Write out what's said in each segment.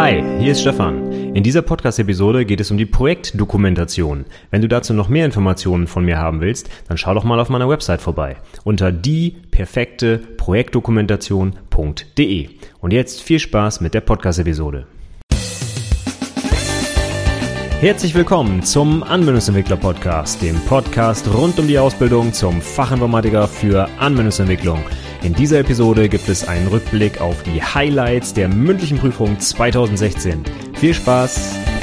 Hi, hier ist Stefan. In dieser Podcast-Episode geht es um die Projektdokumentation. Wenn du dazu noch mehr Informationen von mir haben willst, dann schau doch mal auf meiner Website vorbei unter dieperfekteprojektdokumentation.de. Und jetzt viel Spaß mit der Podcast-Episode. Herzlich willkommen zum Anwendungsentwickler Podcast, dem Podcast rund um die Ausbildung zum Fachinformatiker für Anwendungsentwicklung. In dieser Episode gibt es einen Rückblick auf die Highlights der mündlichen Prüfung 2016. Viel Spaß!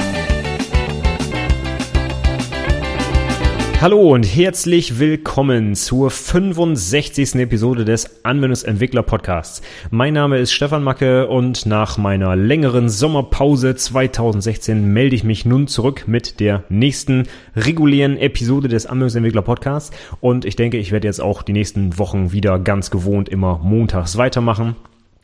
Hallo und herzlich willkommen zur 65. Episode des Anwendungsentwickler Podcasts. Mein Name ist Stefan Macke und nach meiner längeren Sommerpause 2016 melde ich mich nun zurück mit der nächsten regulären Episode des Anwendungsentwickler Podcasts und ich denke, ich werde jetzt auch die nächsten Wochen wieder ganz gewohnt immer montags weitermachen.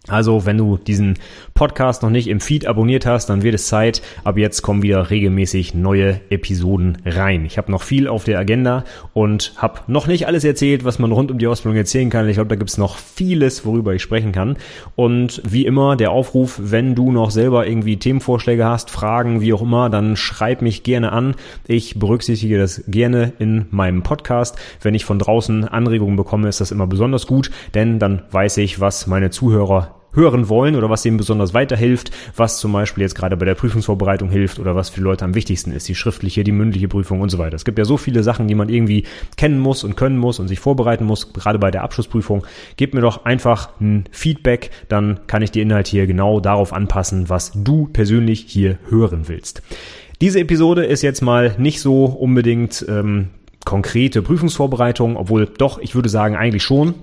Also, wenn du diesen Podcast noch nicht im Feed abonniert hast, dann wird es Zeit. Ab jetzt kommen wieder regelmäßig neue Episoden rein. Ich habe noch viel auf der Agenda und habe noch nicht alles erzählt, was man rund um die Ausbildung erzählen kann. Ich glaube, da gibt es noch vieles, worüber ich sprechen kann. Und wie immer der Aufruf, wenn du noch selber irgendwie Themenvorschläge hast, Fragen, wie auch immer, dann schreib mich gerne an. Ich berücksichtige das gerne in meinem Podcast. Wenn ich von draußen Anregungen bekomme, ist das immer besonders gut, denn dann weiß ich, was meine Zuhörer hören wollen oder was ihnen besonders weiterhilft, was zum Beispiel jetzt gerade bei der Prüfungsvorbereitung hilft oder was für Leute am wichtigsten ist, die schriftliche, die mündliche Prüfung und so weiter. Es gibt ja so viele Sachen, die man irgendwie kennen muss und können muss und sich vorbereiten muss, gerade bei der Abschlussprüfung. Gebt mir doch einfach ein Feedback, dann kann ich die Inhalte hier genau darauf anpassen, was du persönlich hier hören willst. Diese Episode ist jetzt mal nicht so unbedingt ähm, konkrete Prüfungsvorbereitung, obwohl doch, ich würde sagen, eigentlich schon.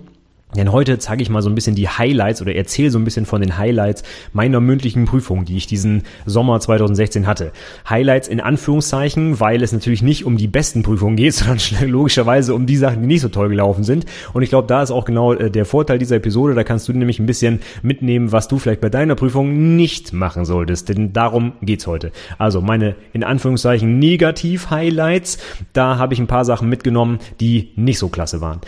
Denn heute zeige ich mal so ein bisschen die Highlights oder erzähle so ein bisschen von den Highlights meiner mündlichen Prüfung, die ich diesen Sommer 2016 hatte. Highlights in Anführungszeichen, weil es natürlich nicht um die besten Prüfungen geht, sondern logischerweise um die Sachen, die nicht so toll gelaufen sind. Und ich glaube, da ist auch genau äh, der Vorteil dieser Episode. Da kannst du nämlich ein bisschen mitnehmen, was du vielleicht bei deiner Prüfung nicht machen solltest. Denn darum geht's heute. Also meine in Anführungszeichen Negativ-Highlights. Da habe ich ein paar Sachen mitgenommen, die nicht so klasse waren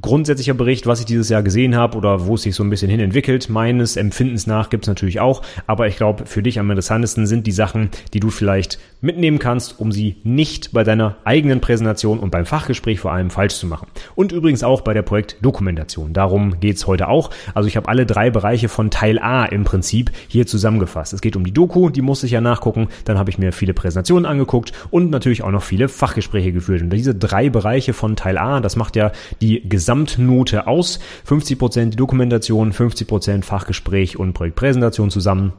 grundsätzlicher Bericht, was ich dieses Jahr gesehen habe oder wo es sich so ein bisschen hin entwickelt. Meines Empfindens nach gibt es natürlich auch, aber ich glaube, für dich am interessantesten sind die Sachen, die du vielleicht mitnehmen kannst, um sie nicht bei deiner eigenen Präsentation und beim Fachgespräch vor allem falsch zu machen. Und übrigens auch bei der Projektdokumentation. Darum geht's heute auch. Also ich habe alle drei Bereiche von Teil A im Prinzip hier zusammengefasst. Es geht um die Doku, die musste ich ja nachgucken. Dann habe ich mir viele Präsentationen angeguckt und natürlich auch noch viele Fachgespräche geführt. Und diese drei Bereiche von Teil A, das macht ja die Gesamtnote aus. 50% die Dokumentation, 50% Fachgespräch und Projektpräsentation zusammen.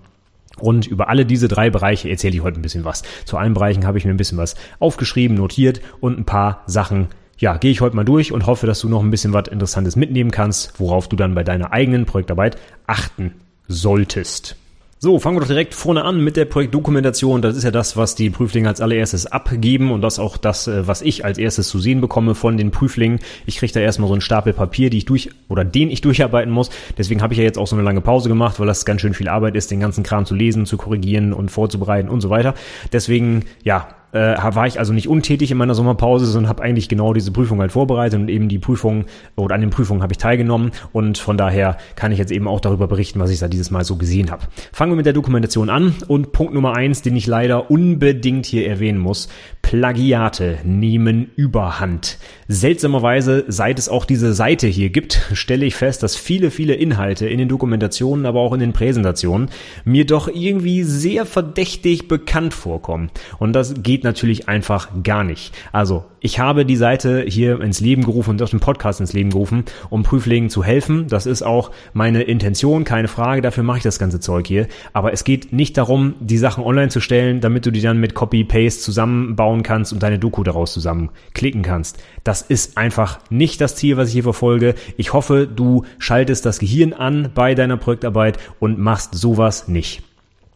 Und über alle diese drei Bereiche erzähle ich heute ein bisschen was. Zu allen Bereichen habe ich mir ein bisschen was aufgeschrieben, notiert und ein paar Sachen ja, gehe ich heute mal durch und hoffe, dass du noch ein bisschen was Interessantes mitnehmen kannst, worauf du dann bei deiner eigenen Projektarbeit achten solltest. So, fangen wir doch direkt vorne an mit der Projektdokumentation. Das ist ja das, was die Prüflinge als allererstes abgeben und das auch das, äh, was ich als erstes zu sehen bekomme von den Prüflingen. Ich kriege da erstmal so einen Stapel Papier, die ich durch oder den ich durcharbeiten muss. Deswegen habe ich ja jetzt auch so eine lange Pause gemacht, weil das ganz schön viel Arbeit ist, den ganzen Kram zu lesen, zu korrigieren und vorzubereiten und so weiter. Deswegen, ja, äh, war ich also nicht untätig in meiner Sommerpause, sondern habe eigentlich genau diese Prüfung halt vorbereitet und eben die Prüfung oder an den Prüfungen habe ich teilgenommen und von daher kann ich jetzt eben auch darüber berichten, was ich da dieses Mal so gesehen habe. Fangen wir mit der Dokumentation an und Punkt Nummer eins, den ich leider unbedingt hier erwähnen muss. Plagiate nehmen Überhand. Seltsamerweise, seit es auch diese Seite hier gibt, stelle ich fest, dass viele, viele Inhalte in den Dokumentationen, aber auch in den Präsentationen mir doch irgendwie sehr verdächtig bekannt vorkommen. Und das geht natürlich einfach gar nicht. Also, ich habe die Seite hier ins Leben gerufen und auch den Podcast ins Leben gerufen, um Prüflingen zu helfen. Das ist auch meine Intention, keine Frage, dafür mache ich das ganze Zeug hier. Aber es geht nicht darum, die Sachen online zu stellen, damit du die dann mit Copy-Paste zusammenbauen kannst und deine Doku daraus zusammenklicken kannst. Das ist einfach nicht das Ziel, was ich hier verfolge. Ich hoffe, du schaltest das Gehirn an bei deiner Projektarbeit und machst sowas nicht.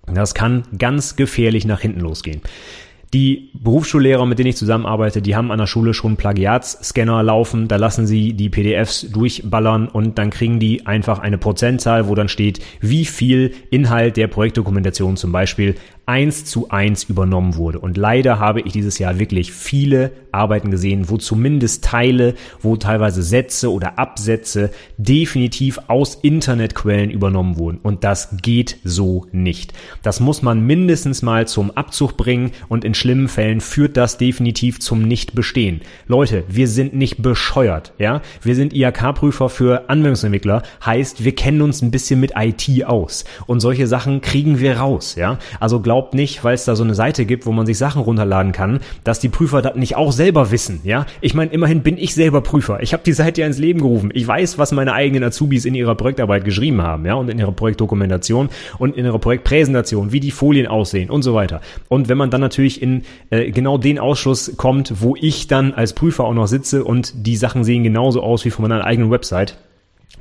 Das kann ganz gefährlich nach hinten losgehen. Die Berufsschullehrer, mit denen ich zusammenarbeite, die haben an der Schule schon Plagiatsscanner laufen. Da lassen sie die PDFs durchballern und dann kriegen die einfach eine Prozentzahl, wo dann steht, wie viel Inhalt der Projektdokumentation zum Beispiel eins zu eins übernommen wurde. Und leider habe ich dieses Jahr wirklich viele Arbeiten gesehen, wo zumindest Teile, wo teilweise Sätze oder Absätze definitiv aus Internetquellen übernommen wurden. Und das geht so nicht. Das muss man mindestens mal zum Abzug bringen und in schlimmen Fällen führt das definitiv zum Nichtbestehen. Leute, wir sind nicht bescheuert, ja? Wir sind IHK-Prüfer für Anwendungsentwickler, heißt, wir kennen uns ein bisschen mit IT aus. Und solche Sachen kriegen wir raus, ja? Also glaubt glaubt nicht, weil es da so eine Seite gibt, wo man sich Sachen runterladen kann, dass die Prüfer das nicht auch selber wissen, ja? Ich meine, immerhin bin ich selber Prüfer. Ich habe die Seite ja ins Leben gerufen. Ich weiß, was meine eigenen Azubis in ihrer Projektarbeit geschrieben haben, ja, und in ihrer Projektdokumentation und in ihrer Projektpräsentation, wie die Folien aussehen und so weiter. Und wenn man dann natürlich in äh, genau den Ausschuss kommt, wo ich dann als Prüfer auch noch sitze und die Sachen sehen genauso aus wie von meiner eigenen Website,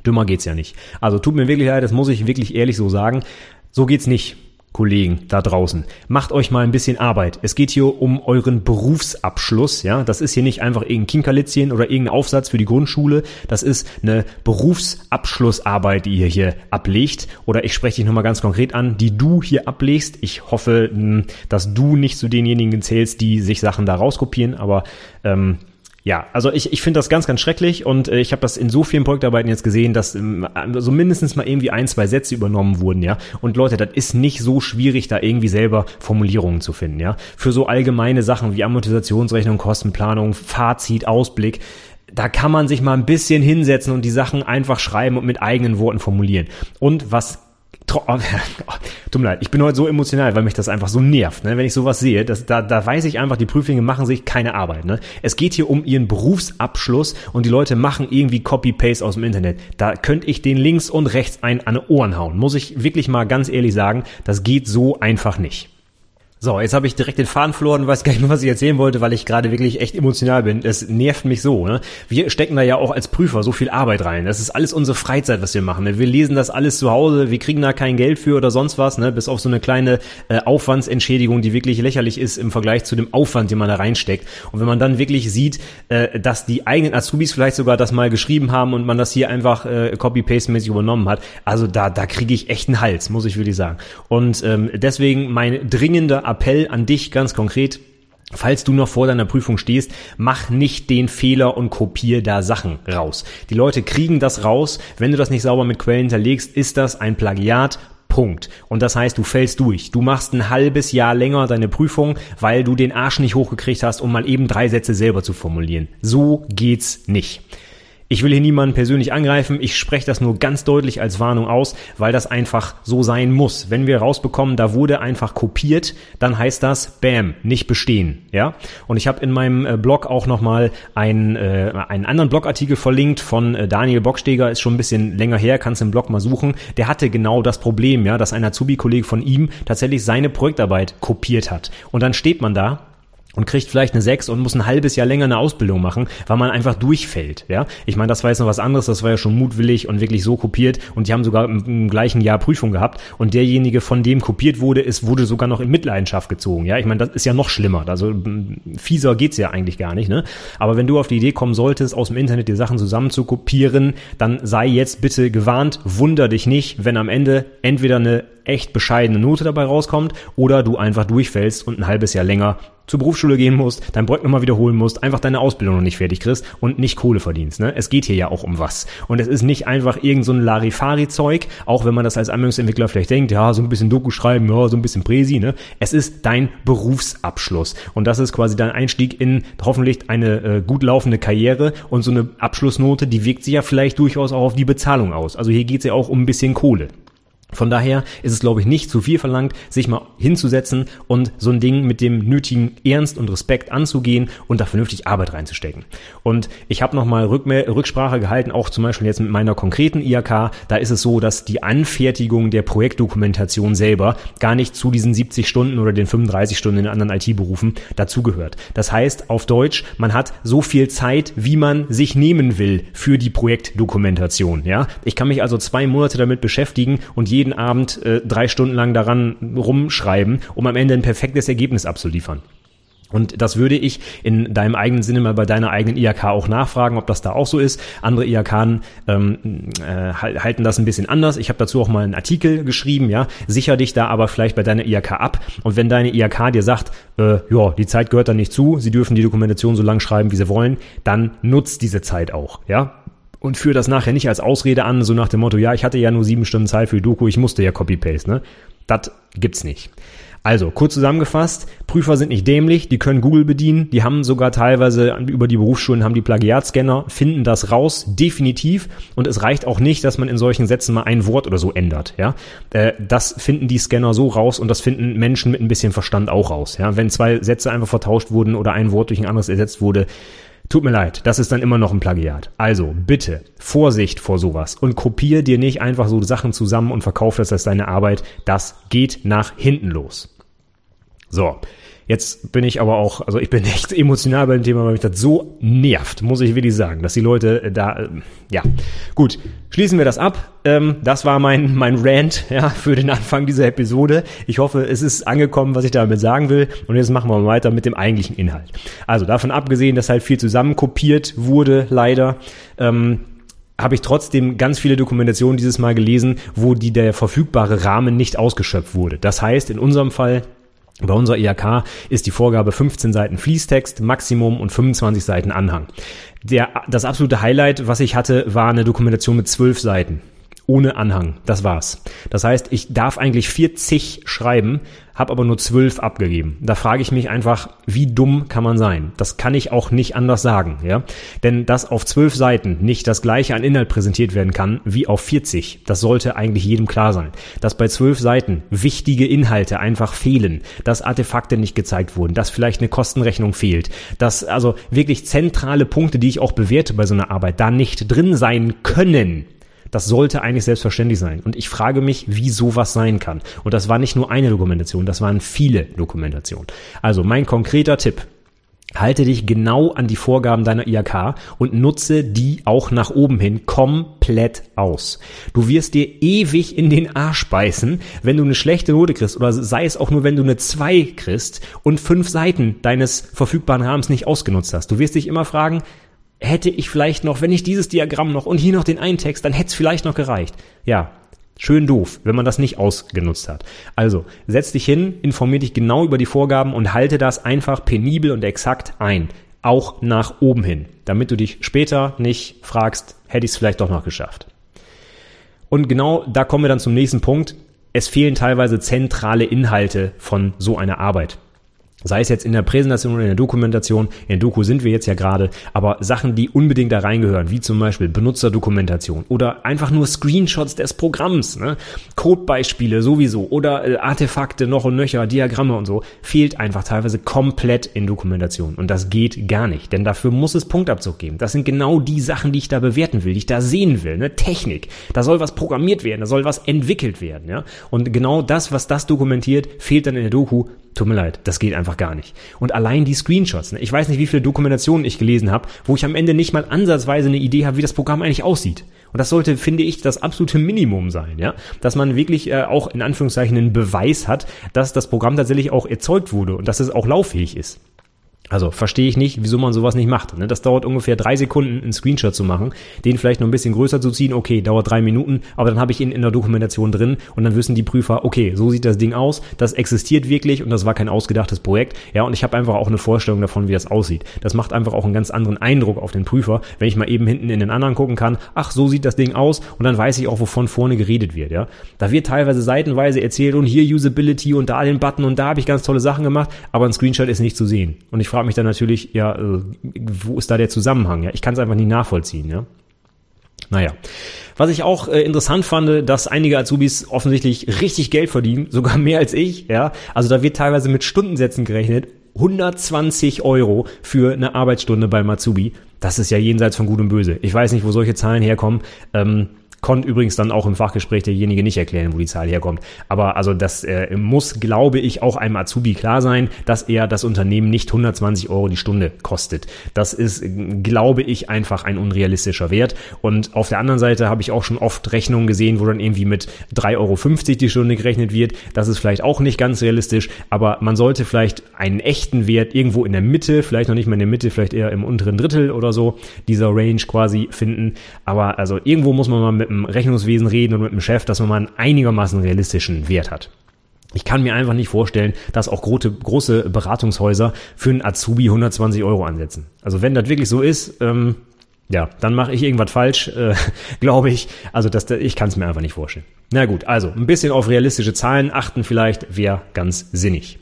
Dümmer geht's ja nicht. Also tut mir wirklich leid, das muss ich wirklich ehrlich so sagen. So geht's nicht. Kollegen da draußen. Macht euch mal ein bisschen Arbeit. Es geht hier um euren Berufsabschluss, ja. Das ist hier nicht einfach irgendein Kinkerlitzchen oder irgendein Aufsatz für die Grundschule. Das ist eine Berufsabschlussarbeit, die ihr hier ablegt. Oder ich spreche dich nochmal ganz konkret an, die du hier ablegst. Ich hoffe, hm, dass du nicht zu denjenigen zählst, die sich Sachen da rauskopieren, aber ähm, ja, also ich, ich finde das ganz, ganz schrecklich und äh, ich habe das in so vielen Projektarbeiten jetzt gesehen, dass ähm, so mindestens mal irgendwie ein, zwei Sätze übernommen wurden, ja. Und Leute, das ist nicht so schwierig, da irgendwie selber Formulierungen zu finden, ja. Für so allgemeine Sachen wie Amortisationsrechnung, Kostenplanung, Fazit, Ausblick, da kann man sich mal ein bisschen hinsetzen und die Sachen einfach schreiben und mit eigenen Worten formulieren. Und was tut mir leid, ich bin heute so emotional, weil mich das einfach so nervt, ne? wenn ich sowas sehe. Das, da, da weiß ich einfach, die Prüflinge machen sich keine Arbeit. Ne? Es geht hier um ihren Berufsabschluss und die Leute machen irgendwie Copy-Paste aus dem Internet. Da könnte ich den links und rechts ein an Ohren hauen. Muss ich wirklich mal ganz ehrlich sagen, das geht so einfach nicht. So, jetzt habe ich direkt den Faden verloren, weiß gar nicht mehr, was ich erzählen wollte, weil ich gerade wirklich echt emotional bin. Es nervt mich so. Ne? Wir stecken da ja auch als Prüfer so viel Arbeit rein. Das ist alles unsere Freizeit, was wir machen. Ne? Wir lesen das alles zu Hause, wir kriegen da kein Geld für oder sonst was, ne? bis auf so eine kleine äh, Aufwandsentschädigung, die wirklich lächerlich ist im Vergleich zu dem Aufwand, den man da reinsteckt. Und wenn man dann wirklich sieht, äh, dass die eigenen Azubis vielleicht sogar das mal geschrieben haben und man das hier einfach äh, copy-paste-mäßig übernommen hat, also da, da kriege ich echt einen Hals, muss ich wirklich sagen. Und ähm, deswegen mein dringender Appell an dich ganz konkret. Falls du noch vor deiner Prüfung stehst, mach nicht den Fehler und kopier da Sachen raus. Die Leute kriegen das raus. Wenn du das nicht sauber mit Quellen hinterlegst, ist das ein Plagiat. Punkt. Und das heißt, du fällst durch. Du machst ein halbes Jahr länger deine Prüfung, weil du den Arsch nicht hochgekriegt hast, um mal eben drei Sätze selber zu formulieren. So geht's nicht. Ich will hier niemanden persönlich angreifen, ich spreche das nur ganz deutlich als Warnung aus, weil das einfach so sein muss. Wenn wir rausbekommen, da wurde einfach kopiert, dann heißt das Bam, nicht bestehen, ja? Und ich habe in meinem äh, Blog auch nochmal einen, äh, einen anderen Blogartikel verlinkt von äh, Daniel Bocksteger, ist schon ein bisschen länger her, kannst im Blog mal suchen. Der hatte genau das Problem, ja, dass ein Azubi-Kollege von ihm tatsächlich seine Projektarbeit kopiert hat. Und dann steht man da und kriegt vielleicht eine 6 und muss ein halbes Jahr länger eine Ausbildung machen, weil man einfach durchfällt. Ja, ich meine, das war jetzt noch was anderes, das war ja schon mutwillig und wirklich so kopiert und die haben sogar im, im, gleichen Jahr Prüfung gehabt und derjenige, von dem kopiert wurde, ist wurde sogar noch in Mitleidenschaft gezogen. Ja, ich meine, das ist ja noch schlimmer. Also fieser geht's ja eigentlich gar nicht. Ne? Aber wenn du auf die Idee kommen solltest, aus dem Internet die Sachen zusammen zu kopieren, dann sei jetzt bitte gewarnt, wunder dich nicht, wenn am Ende entweder eine echt bescheidene Note dabei rauskommt oder du einfach durchfällst und ein halbes Jahr länger zur Berufsschule gehen musst, dein Projekt nochmal wiederholen musst, einfach deine Ausbildung noch nicht fertig kriegst und nicht Kohle verdienst. Ne? Es geht hier ja auch um was. Und es ist nicht einfach irgend so ein Larifari-Zeug, auch wenn man das als Anwendungsentwickler vielleicht denkt, ja, so ein bisschen Doku schreiben, ja, so ein bisschen Präsi. Ne? Es ist dein Berufsabschluss. Und das ist quasi dein Einstieg in hoffentlich eine äh, gut laufende Karriere und so eine Abschlussnote, die wirkt sich ja vielleicht durchaus auch auf die Bezahlung aus. Also hier geht's ja auch um ein bisschen Kohle. Von daher ist es, glaube ich, nicht zu viel verlangt, sich mal hinzusetzen und so ein Ding mit dem nötigen Ernst und Respekt anzugehen und da vernünftig Arbeit reinzustecken. Und ich habe nochmal Rücksprache gehalten, auch zum Beispiel jetzt mit meiner konkreten IAK. Da ist es so, dass die Anfertigung der Projektdokumentation selber gar nicht zu diesen 70 Stunden oder den 35 Stunden in anderen IT-Berufen dazugehört. Das heißt, auf Deutsch, man hat so viel Zeit, wie man sich nehmen will für die Projektdokumentation. Ja, ich kann mich also zwei Monate damit beschäftigen und jeden Abend äh, drei Stunden lang daran rumschreiben, um am Ende ein perfektes Ergebnis abzuliefern. Und das würde ich in deinem eigenen Sinne mal bei deiner eigenen IHK auch nachfragen, ob das da auch so ist. Andere IHK ähm, äh, halten das ein bisschen anders. Ich habe dazu auch mal einen Artikel geschrieben, ja. Sicher dich da aber vielleicht bei deiner IHK ab. Und wenn deine IHK dir sagt, äh, ja, die Zeit gehört da nicht zu, sie dürfen die Dokumentation so lang schreiben, wie sie wollen, dann nutzt diese Zeit auch, ja und führe das nachher nicht als Ausrede an, so nach dem Motto, ja, ich hatte ja nur sieben Stunden Zeit für die Doku, ich musste ja Copy-Paste, ne? Das gibt's nicht. Also, kurz zusammengefasst, Prüfer sind nicht dämlich, die können Google bedienen, die haben sogar teilweise über die Berufsschulen haben die Plagiatscanner, finden das raus, definitiv. Und es reicht auch nicht, dass man in solchen Sätzen mal ein Wort oder so ändert, ja. Äh, das finden die Scanner so raus und das finden Menschen mit ein bisschen Verstand auch raus, ja. Wenn zwei Sätze einfach vertauscht wurden oder ein Wort durch ein anderes ersetzt wurde, Tut mir leid, das ist dann immer noch ein Plagiat. Also bitte Vorsicht vor sowas und kopier dir nicht einfach so Sachen zusammen und verkauf das als deine Arbeit. Das geht nach hinten los. So, Jetzt bin ich aber auch, also ich bin echt emotional bei dem Thema, weil mich das so nervt, muss ich wirklich sagen, dass die Leute äh, da, äh, ja, gut, schließen wir das ab. Ähm, das war mein, mein Rant, ja, für den Anfang dieser Episode. Ich hoffe, es ist angekommen, was ich damit sagen will. Und jetzt machen wir weiter mit dem eigentlichen Inhalt. Also davon abgesehen, dass halt viel zusammenkopiert wurde, leider, ähm, habe ich trotzdem ganz viele Dokumentationen dieses Mal gelesen, wo die der verfügbare Rahmen nicht ausgeschöpft wurde. Das heißt, in unserem Fall bei unserer IHK ist die Vorgabe 15 Seiten Fließtext, Maximum und 25 Seiten Anhang. Der, das absolute Highlight, was ich hatte, war eine Dokumentation mit 12 Seiten ohne Anhang. Das war's. Das heißt, ich darf eigentlich 40 schreiben, habe aber nur 12 abgegeben. Da frage ich mich einfach, wie dumm kann man sein? Das kann ich auch nicht anders sagen, ja? Denn dass auf 12 Seiten nicht das gleiche an Inhalt präsentiert werden kann wie auf 40, das sollte eigentlich jedem klar sein. Dass bei 12 Seiten wichtige Inhalte einfach fehlen, dass Artefakte nicht gezeigt wurden, dass vielleicht eine Kostenrechnung fehlt, dass also wirklich zentrale Punkte, die ich auch bewerte bei so einer Arbeit, da nicht drin sein können, das sollte eigentlich selbstverständlich sein. Und ich frage mich, wie sowas sein kann. Und das war nicht nur eine Dokumentation, das waren viele Dokumentationen. Also mein konkreter Tipp. Halte dich genau an die Vorgaben deiner IHK und nutze die auch nach oben hin komplett aus. Du wirst dir ewig in den Arsch beißen, wenn du eine schlechte Note kriegst oder sei es auch nur, wenn du eine 2 kriegst und fünf Seiten deines verfügbaren Rahmens nicht ausgenutzt hast. Du wirst dich immer fragen, hätte ich vielleicht noch, wenn ich dieses Diagramm noch und hier noch den einen Text, dann hätte es vielleicht noch gereicht. Ja, schön doof, wenn man das nicht ausgenutzt hat. Also, setz dich hin, informier dich genau über die Vorgaben und halte das einfach penibel und exakt ein. Auch nach oben hin, damit du dich später nicht fragst, hätte ich es vielleicht doch noch geschafft. Und genau da kommen wir dann zum nächsten Punkt. Es fehlen teilweise zentrale Inhalte von so einer Arbeit. Sei es jetzt in der Präsentation oder in der Dokumentation, in der Doku sind wir jetzt ja gerade, aber Sachen, die unbedingt da reingehören, wie zum Beispiel Benutzerdokumentation oder einfach nur Screenshots des Programms, ne? Codebeispiele sowieso oder äh, Artefakte noch und nöcher, Diagramme und so, fehlt einfach teilweise komplett in Dokumentation. Und das geht gar nicht, denn dafür muss es Punktabzug geben. Das sind genau die Sachen, die ich da bewerten will, die ich da sehen will, ne? Technik. Da soll was programmiert werden, da soll was entwickelt werden, ja? Und genau das, was das dokumentiert, fehlt dann in der Doku Tut mir leid, das geht einfach gar nicht. Und allein die Screenshots, ne? ich weiß nicht, wie viele Dokumentationen ich gelesen habe, wo ich am Ende nicht mal ansatzweise eine Idee habe, wie das Programm eigentlich aussieht. Und das sollte, finde ich, das absolute Minimum sein, ja, dass man wirklich äh, auch in Anführungszeichen einen Beweis hat, dass das Programm tatsächlich auch erzeugt wurde und dass es auch lauffähig ist. Also verstehe ich nicht, wieso man sowas nicht macht. Ne? Das dauert ungefähr drei Sekunden, einen Screenshot zu machen, den vielleicht noch ein bisschen größer zu ziehen. Okay, dauert drei Minuten, aber dann habe ich ihn in der Dokumentation drin und dann wissen die Prüfer, okay, so sieht das Ding aus, das existiert wirklich und das war kein ausgedachtes Projekt. Ja, und ich habe einfach auch eine Vorstellung davon, wie das aussieht. Das macht einfach auch einen ganz anderen Eindruck auf den Prüfer, wenn ich mal eben hinten in den anderen gucken kann, ach, so sieht das Ding aus und dann weiß ich auch, wovon vorne geredet wird. Ja, Da wird teilweise seitenweise erzählt und hier Usability und da den Button und da habe ich ganz tolle Sachen gemacht, aber ein Screenshot ist nicht zu sehen. Und ich frage mich dann natürlich, ja, äh, wo ist da der Zusammenhang? Ja, ich kann es einfach nicht nachvollziehen, ja. Naja. Was ich auch äh, interessant fand, dass einige Azubis offensichtlich richtig Geld verdienen, sogar mehr als ich, ja. Also da wird teilweise mit Stundensätzen gerechnet. 120 Euro für eine Arbeitsstunde bei Matsubi. Das ist ja jenseits von Gut und Böse. Ich weiß nicht, wo solche Zahlen herkommen. Ähm, konnte übrigens dann auch im Fachgespräch derjenige nicht erklären, wo die Zahl herkommt. Aber also das äh, muss, glaube ich, auch einem Azubi klar sein, dass er das Unternehmen nicht 120 Euro die Stunde kostet. Das ist, glaube ich, einfach ein unrealistischer Wert. Und auf der anderen Seite habe ich auch schon oft Rechnungen gesehen, wo dann irgendwie mit 3,50 Euro die Stunde gerechnet wird. Das ist vielleicht auch nicht ganz realistisch, aber man sollte vielleicht einen echten Wert irgendwo in der Mitte, vielleicht noch nicht mal in der Mitte, vielleicht eher im unteren Drittel oder so, dieser Range quasi finden. Aber also irgendwo muss man mal mit dem Rechnungswesen reden und mit dem Chef, dass man mal einen einigermaßen realistischen Wert hat. Ich kann mir einfach nicht vorstellen, dass auch große, große Beratungshäuser für einen Azubi 120 Euro ansetzen. Also wenn das wirklich so ist, ähm, ja, dann mache ich irgendwas falsch, äh, glaube ich. Also das, ich kann es mir einfach nicht vorstellen. Na gut, also ein bisschen auf realistische Zahlen achten vielleicht wäre ganz sinnig.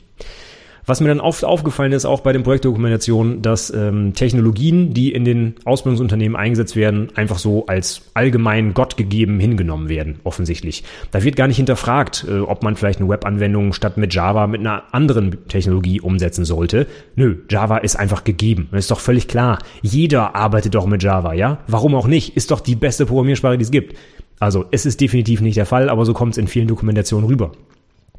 Was mir dann oft aufgefallen ist, auch bei den Projektdokumentationen, dass ähm, Technologien, die in den Ausbildungsunternehmen eingesetzt werden, einfach so als allgemein gottgegeben hingenommen werden, offensichtlich. Da wird gar nicht hinterfragt, äh, ob man vielleicht eine Webanwendung statt mit Java mit einer anderen Technologie umsetzen sollte. Nö, Java ist einfach gegeben. Das ist doch völlig klar. Jeder arbeitet doch mit Java, ja? Warum auch nicht? Ist doch die beste Programmiersprache, die es gibt. Also, es ist definitiv nicht der Fall, aber so kommt es in vielen Dokumentationen rüber.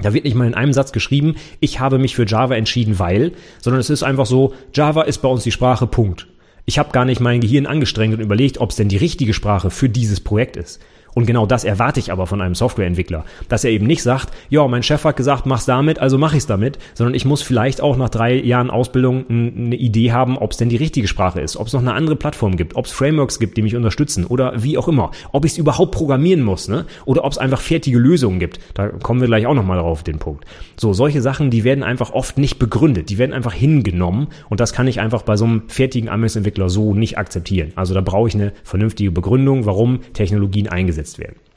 Da wird nicht mal in einem Satz geschrieben, ich habe mich für Java entschieden, weil, sondern es ist einfach so, Java ist bei uns die Sprache, Punkt. Ich habe gar nicht mein Gehirn angestrengt und überlegt, ob es denn die richtige Sprache für dieses Projekt ist. Und genau das erwarte ich aber von einem Softwareentwickler, dass er eben nicht sagt, ja, mein Chef hat gesagt, mach's damit, also mach ich's damit, sondern ich muss vielleicht auch nach drei Jahren Ausbildung eine Idee haben, ob es denn die richtige Sprache ist, ob es noch eine andere Plattform gibt, ob es Frameworks gibt, die mich unterstützen oder wie auch immer, ob ich es überhaupt programmieren muss, ne? Oder ob es einfach fertige Lösungen gibt. Da kommen wir gleich auch nochmal darauf auf den Punkt. So, solche Sachen, die werden einfach oft nicht begründet, die werden einfach hingenommen und das kann ich einfach bei so einem fertigen Anwendungsentwickler so nicht akzeptieren. Also da brauche ich eine vernünftige Begründung, warum Technologien eingesetzt eingesetzt werden.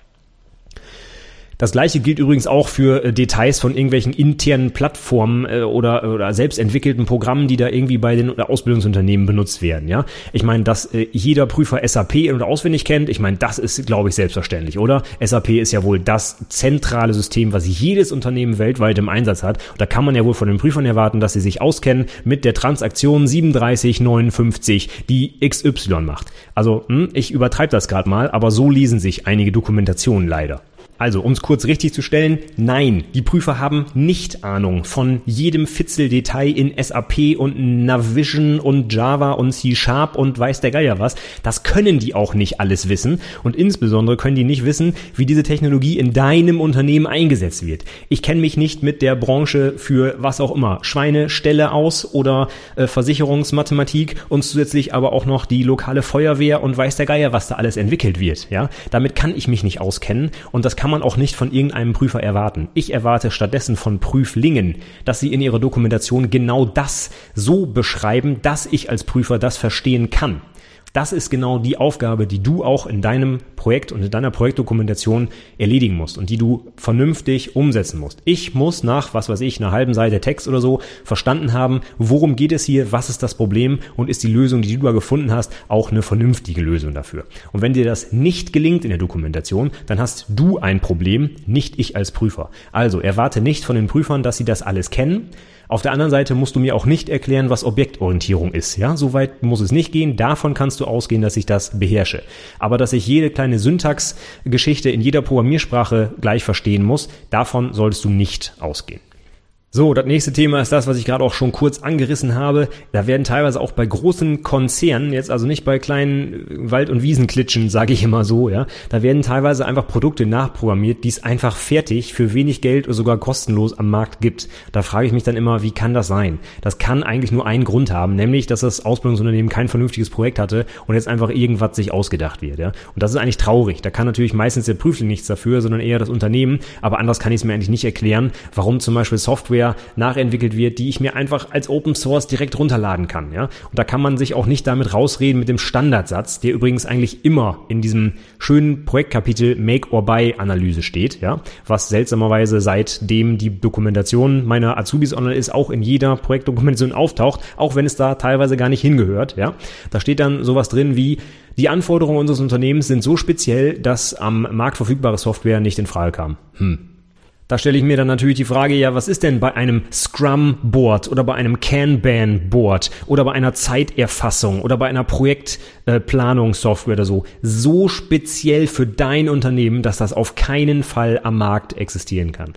Das gleiche gilt übrigens auch für äh, Details von irgendwelchen internen Plattformen äh, oder, oder selbst entwickelten Programmen, die da irgendwie bei den Ausbildungsunternehmen benutzt werden. Ja, ich meine, dass äh, jeder Prüfer SAP oder auswendig kennt, ich meine, das ist, glaube ich, selbstverständlich, oder? SAP ist ja wohl das zentrale System, was jedes Unternehmen weltweit im Einsatz hat. Und da kann man ja wohl von den Prüfern erwarten, dass sie sich auskennen mit der Transaktion 3759, die XY macht. Also, hm, ich übertreibe das gerade mal, aber so lesen sich einige Dokumentationen leider. Also, um es kurz richtig zu stellen, nein, die Prüfer haben nicht Ahnung von jedem Fitzeldetail in SAP und Navision und Java und C Sharp und weiß der Geier was. Das können die auch nicht alles wissen und insbesondere können die nicht wissen, wie diese Technologie in deinem Unternehmen eingesetzt wird. Ich kenne mich nicht mit der Branche für was auch immer, Schweinestelle aus oder äh, Versicherungsmathematik und zusätzlich aber auch noch die lokale Feuerwehr und weiß der Geier, was da alles entwickelt wird. Ja, damit kann ich mich nicht auskennen und das kann man auch nicht von irgendeinem Prüfer erwarten. Ich erwarte stattdessen von Prüflingen, dass sie in ihrer Dokumentation genau das so beschreiben, dass ich als Prüfer das verstehen kann. Das ist genau die Aufgabe, die du auch in deinem Projekt und in deiner Projektdokumentation erledigen musst und die du vernünftig umsetzen musst. Ich muss nach, was weiß ich, einer halben Seite Text oder so verstanden haben, worum geht es hier, was ist das Problem und ist die Lösung, die du da gefunden hast, auch eine vernünftige Lösung dafür. Und wenn dir das nicht gelingt in der Dokumentation, dann hast du ein Problem, nicht ich als Prüfer. Also erwarte nicht von den Prüfern, dass sie das alles kennen, auf der anderen Seite musst du mir auch nicht erklären, was Objektorientierung ist. Ja, soweit muss es nicht gehen. Davon kannst du ausgehen, dass ich das beherrsche. Aber dass ich jede kleine Syntaxgeschichte in jeder Programmiersprache gleich verstehen muss, davon solltest du nicht ausgehen. So, das nächste Thema ist das, was ich gerade auch schon kurz angerissen habe. Da werden teilweise auch bei großen Konzernen, jetzt also nicht bei kleinen Wald- und Wiesenklitschen, sage ich immer so, ja, da werden teilweise einfach Produkte nachprogrammiert, die es einfach fertig für wenig Geld oder sogar kostenlos am Markt gibt. Da frage ich mich dann immer, wie kann das sein? Das kann eigentlich nur einen Grund haben, nämlich, dass das Ausbildungsunternehmen kein vernünftiges Projekt hatte und jetzt einfach irgendwas sich ausgedacht wird, ja. Und das ist eigentlich traurig. Da kann natürlich meistens der Prüfling nichts dafür, sondern eher das Unternehmen. Aber anders kann ich es mir eigentlich nicht erklären, warum zum Beispiel Software Software nachentwickelt wird, die ich mir einfach als Open Source direkt runterladen kann. Ja? Und da kann man sich auch nicht damit rausreden mit dem Standardsatz, der übrigens eigentlich immer in diesem schönen Projektkapitel Make or Buy Analyse steht, ja, was seltsamerweise seitdem die Dokumentation meiner Azubis online ist, auch in jeder Projektdokumentation auftaucht, auch wenn es da teilweise gar nicht hingehört. Ja? Da steht dann sowas drin wie die Anforderungen unseres Unternehmens sind so speziell, dass am Markt verfügbare Software nicht in Frage kam. Hm. Da stelle ich mir dann natürlich die Frage, ja, was ist denn bei einem Scrum-Board oder bei einem Kanban-Board oder bei einer Zeiterfassung oder bei einer Projektplanungssoftware äh, oder so so speziell für dein Unternehmen, dass das auf keinen Fall am Markt existieren kann?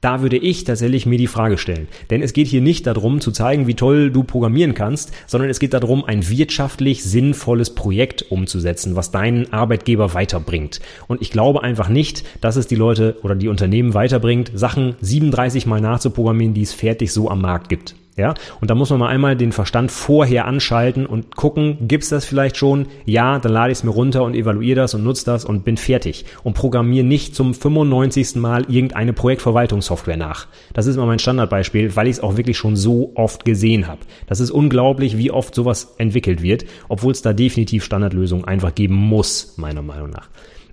Da würde ich tatsächlich mir die Frage stellen. Denn es geht hier nicht darum zu zeigen, wie toll du programmieren kannst, sondern es geht darum, ein wirtschaftlich sinnvolles Projekt umzusetzen, was deinen Arbeitgeber weiterbringt. Und ich glaube einfach nicht, dass es die Leute oder die Unternehmen weiterbringt, Sachen 37 mal nachzuprogrammieren, die es fertig so am Markt gibt. Ja, und da muss man mal einmal den Verstand vorher anschalten und gucken, gibt's das vielleicht schon? Ja, dann lade ich es mir runter und evaluiere das und nutze das und bin fertig und programmiere nicht zum 95. Mal irgendeine Projektverwaltungssoftware nach. Das ist immer mein Standardbeispiel, weil ich es auch wirklich schon so oft gesehen habe. Das ist unglaublich, wie oft sowas entwickelt wird, obwohl es da definitiv Standardlösungen einfach geben muss, meiner Meinung nach.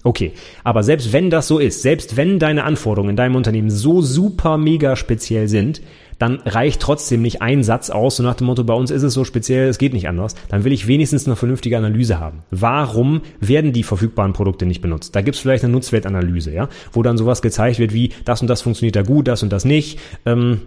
Okay, aber selbst wenn das so ist, selbst wenn deine Anforderungen in deinem Unternehmen so super mega speziell sind, dann reicht trotzdem nicht ein Satz aus, so nach dem Motto, bei uns ist es so speziell, es geht nicht anders, dann will ich wenigstens eine vernünftige Analyse haben. Warum werden die verfügbaren Produkte nicht benutzt? Da gibt es vielleicht eine Nutzwertanalyse, ja, wo dann sowas gezeigt wird wie, das und das funktioniert da gut, das und das nicht. Ähm,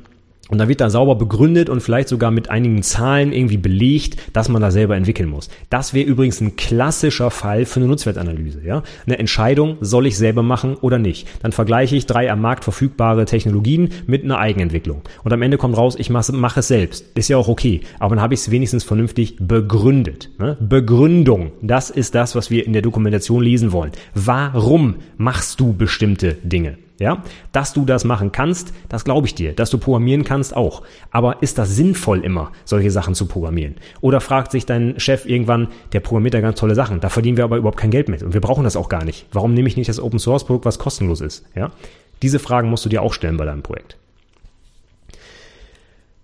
und da wird dann sauber begründet und vielleicht sogar mit einigen Zahlen irgendwie belegt, dass man da selber entwickeln muss. Das wäre übrigens ein klassischer Fall für eine Nutzwertanalyse. Ja? Eine Entscheidung, soll ich selber machen oder nicht. Dann vergleiche ich drei am Markt verfügbare Technologien mit einer Eigenentwicklung. Und am Ende kommt raus, ich mache mach es selbst. Ist ja auch okay. Aber dann habe ich es wenigstens vernünftig begründet. Ne? Begründung, das ist das, was wir in der Dokumentation lesen wollen. Warum machst du bestimmte Dinge? Ja, dass du das machen kannst, das glaube ich dir. Dass du programmieren kannst auch. Aber ist das sinnvoll immer, solche Sachen zu programmieren? Oder fragt sich dein Chef irgendwann, der programmiert da ganz tolle Sachen, da verdienen wir aber überhaupt kein Geld mit und wir brauchen das auch gar nicht. Warum nehme ich nicht das Open Source Produkt, was kostenlos ist? Ja, diese Fragen musst du dir auch stellen bei deinem Projekt.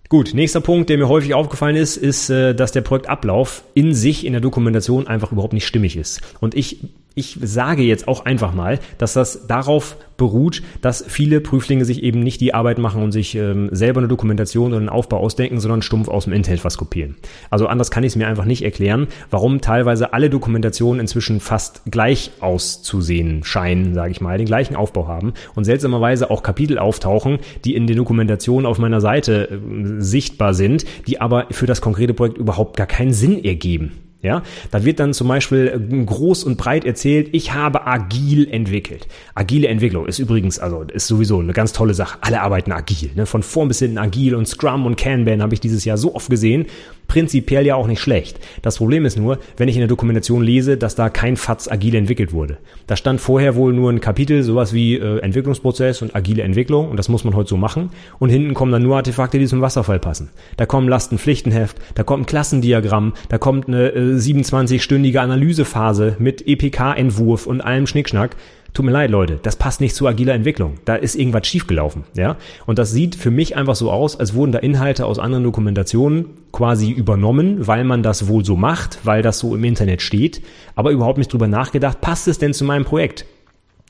Gut, nächster Punkt, der mir häufig aufgefallen ist, ist, äh, dass der Projektablauf in sich in der Dokumentation einfach überhaupt nicht stimmig ist. Und ich ich sage jetzt auch einfach mal, dass das darauf beruht, dass viele Prüflinge sich eben nicht die Arbeit machen und sich ähm, selber eine Dokumentation oder einen Aufbau ausdenken, sondern stumpf aus dem Internet was kopieren. Also anders kann ich es mir einfach nicht erklären, warum teilweise alle Dokumentationen inzwischen fast gleich auszusehen scheinen, sage ich mal, den gleichen Aufbau haben und seltsamerweise auch Kapitel auftauchen, die in den Dokumentationen auf meiner Seite äh, sichtbar sind, die aber für das konkrete Projekt überhaupt gar keinen Sinn ergeben. Ja, da wird dann zum Beispiel äh, groß und breit erzählt, ich habe agil entwickelt. Agile Entwicklung ist übrigens, also ist sowieso eine ganz tolle Sache. Alle arbeiten agil, ne? von vorn bis hinten agil und Scrum und Kanban habe ich dieses Jahr so oft gesehen prinzipiell ja auch nicht schlecht. Das Problem ist nur, wenn ich in der Dokumentation lese, dass da kein FATS agil entwickelt wurde. Da stand vorher wohl nur ein Kapitel, sowas wie äh, Entwicklungsprozess und agile Entwicklung und das muss man heute so machen. Und hinten kommen dann nur Artefakte, die zum Wasserfall passen. Da kommen Lastenpflichtenheft, da kommt ein Klassendiagramm, da kommt eine äh, 27-stündige Analysephase mit EPK-Entwurf und allem Schnickschnack. Tut mir leid, Leute, das passt nicht zu agiler Entwicklung. Da ist irgendwas schiefgelaufen, ja. Und das sieht für mich einfach so aus, als wurden da Inhalte aus anderen Dokumentationen quasi übernommen, weil man das wohl so macht, weil das so im Internet steht, aber überhaupt nicht drüber nachgedacht, passt es denn zu meinem Projekt?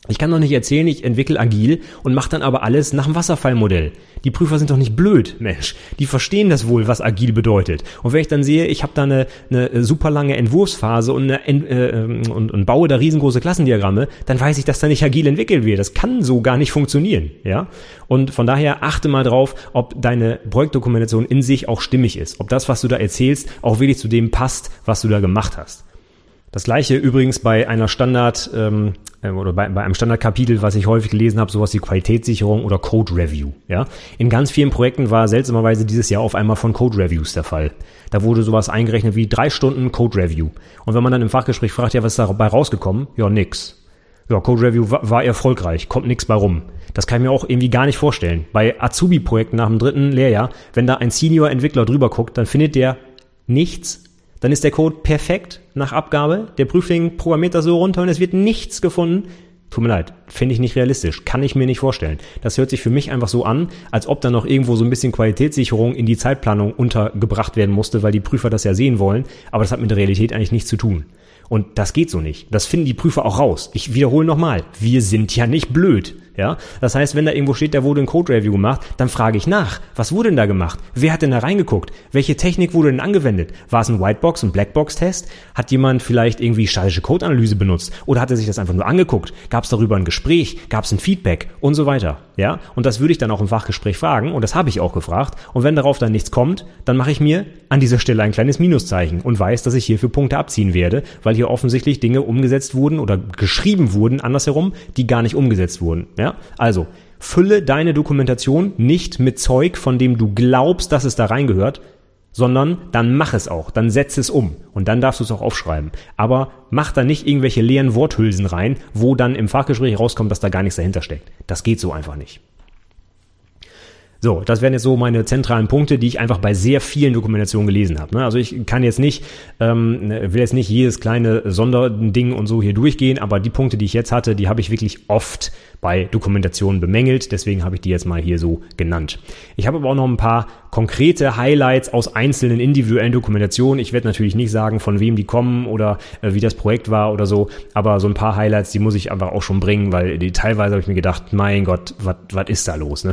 Ich kann doch nicht erzählen, ich entwickle agil und mache dann aber alles nach dem Wasserfallmodell. Die Prüfer sind doch nicht blöd, Mensch. Die verstehen das wohl, was agil bedeutet. Und wenn ich dann sehe, ich habe da eine, eine super lange Entwurfsphase und, eine, äh, und, und baue da riesengroße Klassendiagramme, dann weiß ich, dass da nicht agil entwickelt wird. Das kann so gar nicht funktionieren, ja. Und von daher achte mal drauf, ob deine Projektdokumentation in sich auch stimmig ist. Ob das, was du da erzählst, auch wirklich zu dem passt, was du da gemacht hast. Das gleiche übrigens bei einer Standard ähm, äh, oder bei, bei einem Standardkapitel, was ich häufig gelesen habe, sowas wie Qualitätssicherung oder Code Review. Ja, in ganz vielen Projekten war seltsamerweise dieses Jahr auf einmal von Code Reviews der Fall. Da wurde sowas eingerechnet wie drei Stunden Code Review. Und wenn man dann im Fachgespräch fragt, ja, was ist dabei rausgekommen? Ja, nix. Ja, Code Review war, war erfolgreich, kommt nix bei rum. Das kann ich mir auch irgendwie gar nicht vorstellen. Bei Azubi-Projekten nach dem dritten Lehrjahr, wenn da ein Senior-Entwickler drüber guckt, dann findet der nichts dann ist der Code perfekt nach Abgabe. Der Prüfling programmiert das so runter und es wird nichts gefunden. Tut mir leid, finde ich nicht realistisch, kann ich mir nicht vorstellen. Das hört sich für mich einfach so an, als ob da noch irgendwo so ein bisschen Qualitätssicherung in die Zeitplanung untergebracht werden musste, weil die Prüfer das ja sehen wollen, aber das hat mit der Realität eigentlich nichts zu tun. Und das geht so nicht. Das finden die Prüfer auch raus. Ich wiederhole nochmal, wir sind ja nicht blöd. Ja, das heißt, wenn da irgendwo steht, da wurde ein Code Review gemacht, dann frage ich nach, was wurde denn da gemacht? Wer hat denn da reingeguckt? Welche Technik wurde denn angewendet? War es ein Whitebox, ein Blackbox-Test? Hat jemand vielleicht irgendwie statische Code-Analyse benutzt? Oder hat er sich das einfach nur angeguckt? Gab es darüber ein Gespräch? Gab es ein Feedback? Und so weiter. Ja, und das würde ich dann auch im Fachgespräch fragen und das habe ich auch gefragt. Und wenn darauf dann nichts kommt, dann mache ich mir an dieser Stelle ein kleines Minuszeichen und weiß, dass ich hierfür Punkte abziehen werde, weil hier offensichtlich Dinge umgesetzt wurden oder geschrieben wurden, andersherum, die gar nicht umgesetzt wurden. Ja, also fülle deine Dokumentation nicht mit Zeug, von dem du glaubst, dass es da reingehört, sondern dann mach es auch, dann setz es um und dann darfst du es auch aufschreiben. Aber mach da nicht irgendwelche leeren Worthülsen rein, wo dann im Fachgespräch rauskommt, dass da gar nichts dahinter steckt. Das geht so einfach nicht. So, das wären jetzt so meine zentralen Punkte, die ich einfach bei sehr vielen Dokumentationen gelesen habe. Ne? Also ich kann jetzt nicht, ähm, will jetzt nicht jedes kleine Sonderding und so hier durchgehen, aber die Punkte, die ich jetzt hatte, die habe ich wirklich oft bei Dokumentationen bemängelt. Deswegen habe ich die jetzt mal hier so genannt. Ich habe aber auch noch ein paar konkrete Highlights aus einzelnen individuellen Dokumentationen. Ich werde natürlich nicht sagen, von wem die kommen oder äh, wie das Projekt war oder so, aber so ein paar Highlights, die muss ich einfach auch schon bringen, weil die teilweise habe ich mir gedacht, mein Gott, was ist da los, ne?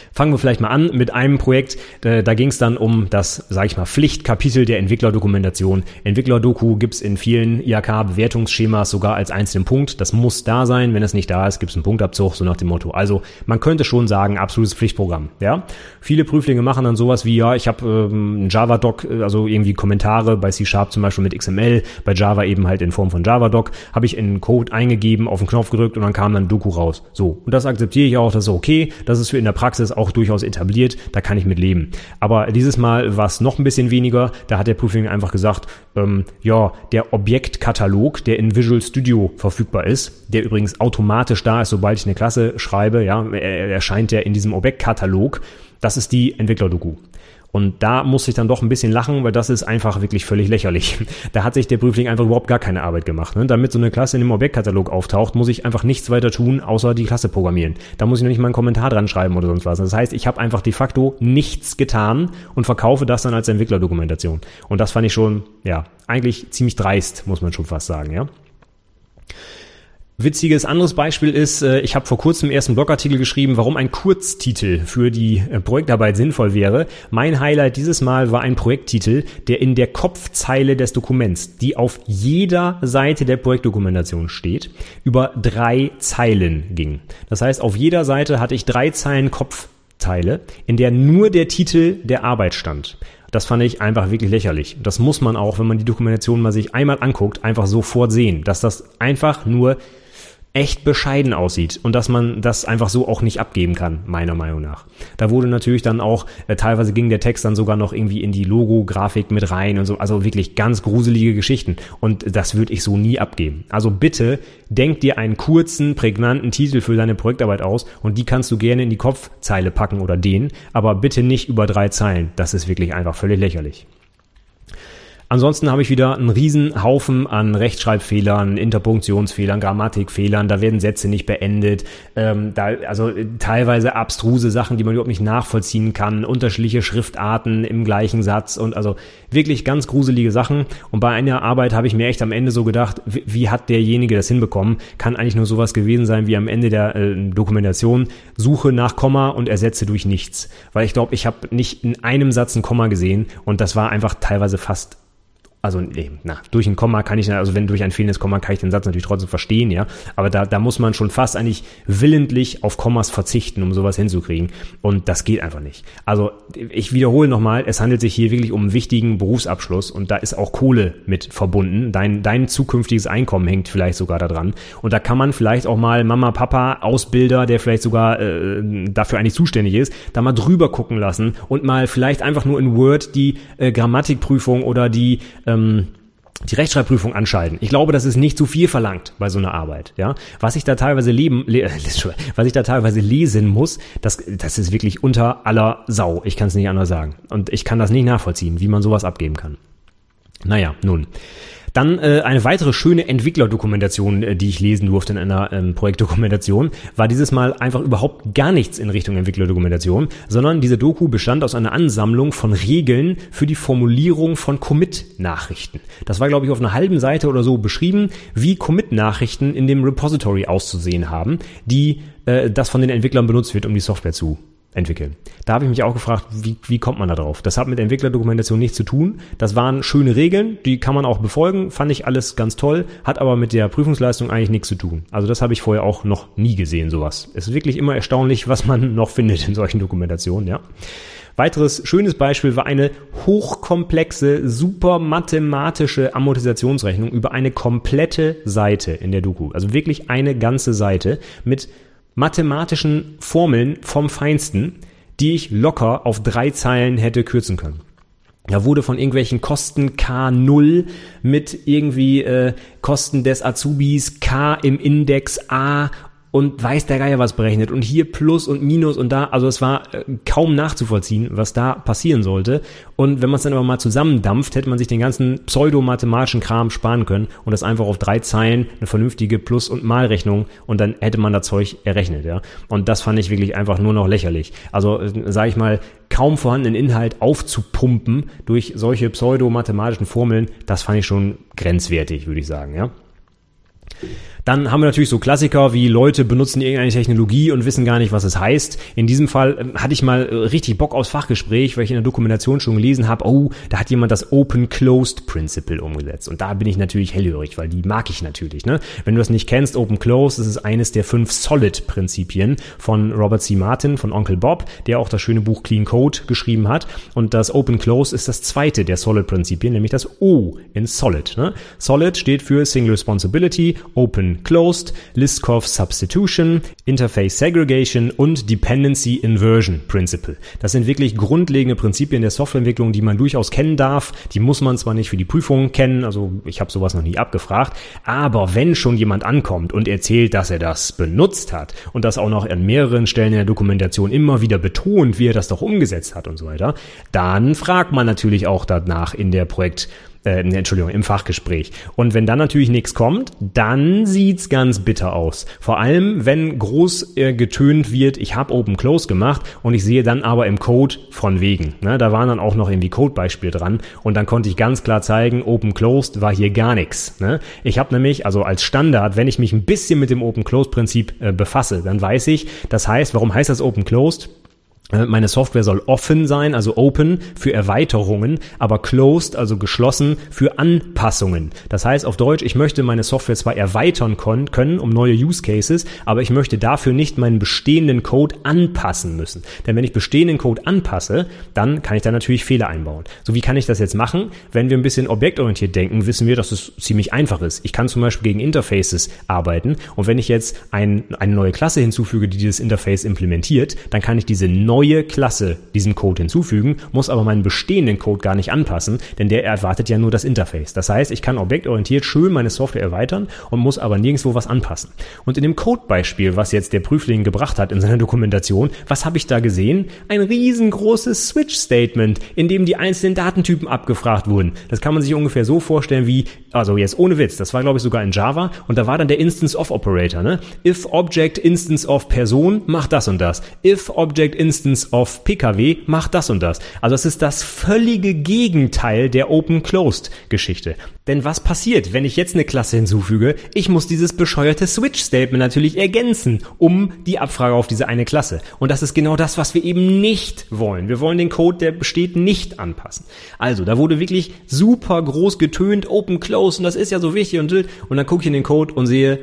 Fangen wir vielleicht mal an mit einem Projekt. Äh, da ging es dann um das, sage ich mal, Pflichtkapitel der Entwicklerdokumentation. Entwicklerdoku gibt's in vielen IHK-Bewertungsschemas sogar als einzelnen Punkt. Das muss da sein. Wenn es nicht da ist, gibt's einen Punktabzug, so nach dem Motto. Also man könnte schon sagen, absolutes Pflichtprogramm. Ja, Viele Prüflinge machen dann sowas wie, ja, ich habe ähm, Java-Doc, äh, also irgendwie Kommentare bei C-Sharp zum Beispiel mit XML, bei Java eben halt in Form von Java-Doc, habe ich in Code eingegeben, auf den Knopf gedrückt und dann kam dann Doku raus. So, und das akzeptiere ich auch, das ist okay, das ist für in der Praxis auch durchaus etabliert, da kann ich mit leben. Aber dieses Mal war es noch ein bisschen weniger, da hat der Prüfling einfach gesagt, ähm, ja, der Objektkatalog, der in Visual Studio verfügbar ist, der übrigens automatisch da ist, sobald ich eine Klasse schreibe, ja, erscheint der in diesem Objektkatalog, das ist die Entwickler-Doku. Und da muss ich dann doch ein bisschen lachen, weil das ist einfach wirklich völlig lächerlich. Da hat sich der Prüfling einfach überhaupt gar keine Arbeit gemacht. Ne? Damit so eine Klasse in dem Objektkatalog auftaucht, muss ich einfach nichts weiter tun, außer die Klasse programmieren. Da muss ich noch nicht mal einen Kommentar dran schreiben oder sonst was. Das heißt, ich habe einfach de facto nichts getan und verkaufe das dann als Entwicklerdokumentation. Und das fand ich schon, ja, eigentlich ziemlich dreist, muss man schon fast sagen, ja. Witziges anderes Beispiel ist, äh, ich habe vor kurzem erst einen Blogartikel geschrieben, warum ein Kurztitel für die äh, Projektarbeit sinnvoll wäre. Mein Highlight dieses Mal war ein Projekttitel, der in der Kopfzeile des Dokuments, die auf jeder Seite der Projektdokumentation steht, über drei Zeilen ging. Das heißt, auf jeder Seite hatte ich drei Zeilen Kopfzeile, in der nur der Titel der Arbeit stand. Das fand ich einfach wirklich lächerlich. Das muss man auch, wenn man die Dokumentation mal sich einmal anguckt, einfach sofort sehen, dass das einfach nur echt bescheiden aussieht und dass man das einfach so auch nicht abgeben kann, meiner Meinung nach. Da wurde natürlich dann auch, äh, teilweise ging der Text dann sogar noch irgendwie in die Logo-Grafik mit rein und so, also wirklich ganz gruselige Geschichten und das würde ich so nie abgeben. Also bitte denk dir einen kurzen, prägnanten Titel für deine Projektarbeit aus und die kannst du gerne in die Kopfzeile packen oder den, aber bitte nicht über drei Zeilen. Das ist wirklich einfach völlig lächerlich. Ansonsten habe ich wieder einen riesen Haufen an Rechtschreibfehlern, Interpunktionsfehlern, Grammatikfehlern, da werden Sätze nicht beendet, ähm, da, also teilweise abstruse Sachen, die man überhaupt nicht nachvollziehen kann, unterschiedliche Schriftarten im gleichen Satz und also wirklich ganz gruselige Sachen. Und bei einer Arbeit habe ich mir echt am Ende so gedacht, wie, wie hat derjenige das hinbekommen? Kann eigentlich nur sowas gewesen sein wie am Ende der äh, Dokumentation, Suche nach Komma und ersetze durch nichts. Weil ich glaube, ich habe nicht in einem Satz ein Komma gesehen und das war einfach teilweise fast also nee, na, durch ein Komma kann ich, also wenn durch ein fehlendes Komma kann ich den Satz natürlich trotzdem verstehen, ja. Aber da, da muss man schon fast eigentlich willentlich auf Kommas verzichten, um sowas hinzukriegen. Und das geht einfach nicht. Also ich wiederhole nochmal, es handelt sich hier wirklich um einen wichtigen Berufsabschluss und da ist auch Kohle mit verbunden. Dein, dein zukünftiges Einkommen hängt vielleicht sogar daran. Und da kann man vielleicht auch mal Mama, Papa, Ausbilder, der vielleicht sogar äh, dafür eigentlich zuständig ist, da mal drüber gucken lassen und mal vielleicht einfach nur in Word die äh, Grammatikprüfung oder die äh, ähm, die Rechtschreibprüfung anschalten. Ich glaube, das ist nicht zu viel verlangt bei so einer Arbeit. Ja, was ich da teilweise leben, le was ich da teilweise lesen muss, das, das ist wirklich unter aller Sau. Ich kann es nicht anders sagen. Und ich kann das nicht nachvollziehen, wie man sowas abgeben kann. Naja, nun. Dann äh, eine weitere schöne Entwicklerdokumentation, äh, die ich lesen durfte in einer ähm, Projektdokumentation, war dieses Mal einfach überhaupt gar nichts in Richtung Entwicklerdokumentation, sondern diese Doku bestand aus einer Ansammlung von Regeln für die Formulierung von Commit-Nachrichten. Das war, glaube ich, auf einer halben Seite oder so beschrieben, wie Commit-Nachrichten in dem Repository auszusehen haben, die äh, das von den Entwicklern benutzt wird, um die Software zu entwickeln. Da habe ich mich auch gefragt, wie, wie kommt man da drauf? Das hat mit Entwicklerdokumentation nichts zu tun. Das waren schöne Regeln, die kann man auch befolgen, fand ich alles ganz toll, hat aber mit der Prüfungsleistung eigentlich nichts zu tun. Also das habe ich vorher auch noch nie gesehen, sowas. Es ist wirklich immer erstaunlich, was man noch findet in solchen Dokumentationen, ja. Weiteres schönes Beispiel war eine hochkomplexe, super mathematische Amortisationsrechnung über eine komplette Seite in der Doku. Also wirklich eine ganze Seite mit mathematischen Formeln vom Feinsten, die ich locker auf drei Zeilen hätte kürzen können. Da wurde von irgendwelchen Kosten K0 mit irgendwie äh, Kosten des Azubis K im Index A und weiß der Geier was berechnet und hier Plus und Minus und da, also es war äh, kaum nachzuvollziehen, was da passieren sollte. Und wenn man es dann aber mal zusammendampft, hätte man sich den ganzen pseudomathematischen Kram sparen können und das einfach auf drei Zeilen eine vernünftige Plus- und Malrechnung und dann hätte man das Zeug errechnet, ja. Und das fand ich wirklich einfach nur noch lächerlich. Also, äh, sage ich mal, kaum vorhandenen Inhalt aufzupumpen durch solche pseudomathematischen Formeln, das fand ich schon grenzwertig, würde ich sagen, ja. Dann haben wir natürlich so Klassiker wie Leute benutzen irgendeine Technologie und wissen gar nicht, was es heißt. In diesem Fall äh, hatte ich mal äh, richtig Bock aufs Fachgespräch, weil ich in der Dokumentation schon gelesen habe, oh, da hat jemand das Open-Closed Principle umgesetzt. Und da bin ich natürlich hellhörig, weil die mag ich natürlich. Ne? Wenn du das nicht kennst, Open-Closed, das ist eines der fünf Solid-Prinzipien von Robert C. Martin, von Onkel Bob, der auch das schöne Buch Clean Code geschrieben hat. Und das Open-Closed ist das zweite der Solid-Prinzipien, nämlich das O in Solid. Ne? Solid steht für Single Responsibility, Open Closed, Liskov Substitution, Interface Segregation und Dependency Inversion Principle. Das sind wirklich grundlegende Prinzipien der Softwareentwicklung, die man durchaus kennen darf. Die muss man zwar nicht für die Prüfung kennen, also ich habe sowas noch nie abgefragt, aber wenn schon jemand ankommt und erzählt, dass er das benutzt hat und das auch noch an mehreren Stellen in der Dokumentation immer wieder betont, wie er das doch umgesetzt hat und so weiter, dann fragt man natürlich auch danach in der Projekt äh, Entschuldigung, im Fachgespräch. Und wenn dann natürlich nichts kommt, dann sieht's ganz bitter aus. Vor allem, wenn groß äh, getönt wird, ich habe Open Close gemacht und ich sehe dann aber im Code von wegen. Ne, da waren dann auch noch irgendwie Codebeispiele dran und dann konnte ich ganz klar zeigen, Open Closed war hier gar nichts. Ne? Ich habe nämlich, also als Standard, wenn ich mich ein bisschen mit dem Open Closed Prinzip äh, befasse, dann weiß ich, das heißt, warum heißt das Open Closed? Äh, meine Software soll offen sein, also open für Erweiterungen, aber closed, also geschlossen für Anpassungen. Das heißt auf Deutsch, ich möchte meine Software zwar erweitern können um neue Use Cases, aber ich möchte dafür nicht meinen bestehenden Code anpassen müssen. Denn wenn ich bestehenden Code anpasse, dann kann ich da natürlich Fehler einbauen. So wie kann ich das jetzt machen? Wenn wir ein bisschen objektorientiert denken, wissen wir, dass es ziemlich einfach ist. Ich kann zum Beispiel gegen Interfaces arbeiten und wenn ich jetzt ein, eine neue Klasse hinzufüge, die dieses Interface implementiert, dann kann ich diese neue neue Klasse diesem Code hinzufügen, muss aber meinen bestehenden Code gar nicht anpassen, denn der erwartet ja nur das Interface. Das heißt, ich kann objektorientiert schön meine Software erweitern und muss aber nirgendwo was anpassen. Und in dem Codebeispiel, was jetzt der Prüfling gebracht hat in seiner Dokumentation, was habe ich da gesehen? Ein riesengroßes Switch-Statement, in dem die einzelnen Datentypen abgefragt wurden. Das kann man sich ungefähr so vorstellen wie, also jetzt ohne Witz, das war glaube ich sogar in Java und da war dann der Instance of Operator, ne? If Object Instance of Person macht das und das. If Object Instance Instance of PKW macht das und das. Also es ist das völlige Gegenteil der Open-Closed-Geschichte. Denn was passiert, wenn ich jetzt eine Klasse hinzufüge? Ich muss dieses bescheuerte Switch-Statement natürlich ergänzen, um die Abfrage auf diese eine Klasse. Und das ist genau das, was wir eben nicht wollen. Wir wollen den Code, der besteht, nicht anpassen. Also, da wurde wirklich super groß getönt, Open Close, und das ist ja so wichtig und und dann gucke ich in den Code und sehe,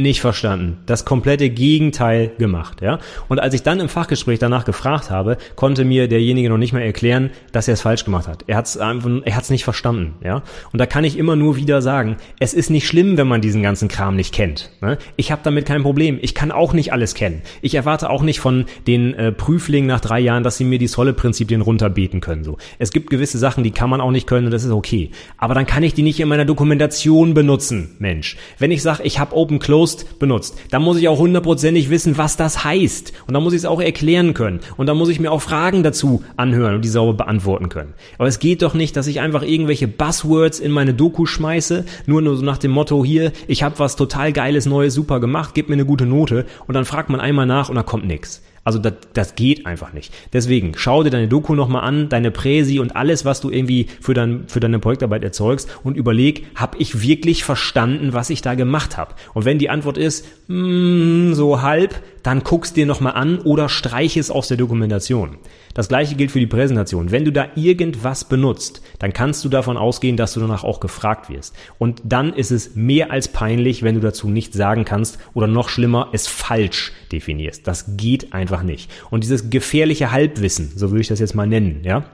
nicht verstanden. Das komplette Gegenteil gemacht, ja. Und als ich dann im Fachgespräch danach gefragt habe, konnte mir derjenige noch nicht mehr erklären, dass er es falsch gemacht hat. Er hat es einfach, er hat es nicht verstanden, ja. Und da kann ich immer nur wieder sagen, es ist nicht schlimm, wenn man diesen ganzen Kram nicht kennt. Ne? Ich habe damit kein Problem. Ich kann auch nicht alles kennen. Ich erwarte auch nicht von den äh, Prüflingen nach drei Jahren, dass sie mir die Solle-Prinzipien runterbeten können. So, es gibt gewisse Sachen, die kann man auch nicht können und das ist okay. Aber dann kann ich die nicht in meiner Dokumentation benutzen, Mensch. Wenn ich sage, ich habe Open Close bewusst benutzt, dann muss ich auch hundertprozentig wissen, was das heißt. Und dann muss ich es auch erklären können. Und dann muss ich mir auch Fragen dazu anhören und die sauber beantworten können. Aber es geht doch nicht, dass ich einfach irgendwelche Buzzwords in meine Doku schmeiße, nur nur so nach dem Motto hier, ich habe was total geiles, neues, super gemacht, gib mir eine gute Note und dann fragt man einmal nach und da kommt nix. Also das, das geht einfach nicht. Deswegen schau dir deine Doku nochmal an, deine Präsi und alles, was du irgendwie für, dein, für deine Projektarbeit erzeugst und überleg, habe ich wirklich verstanden, was ich da gemacht habe? Und wenn die Antwort ist, mm, so halb, dann guckst dir nochmal an oder streich es aus der Dokumentation. Das gleiche gilt für die Präsentation. Wenn du da irgendwas benutzt, dann kannst du davon ausgehen, dass du danach auch gefragt wirst. Und dann ist es mehr als peinlich, wenn du dazu nichts sagen kannst oder noch schlimmer, es falsch definierst. Das geht einfach nicht. Und dieses gefährliche Halbwissen, so würde ich das jetzt mal nennen, ja,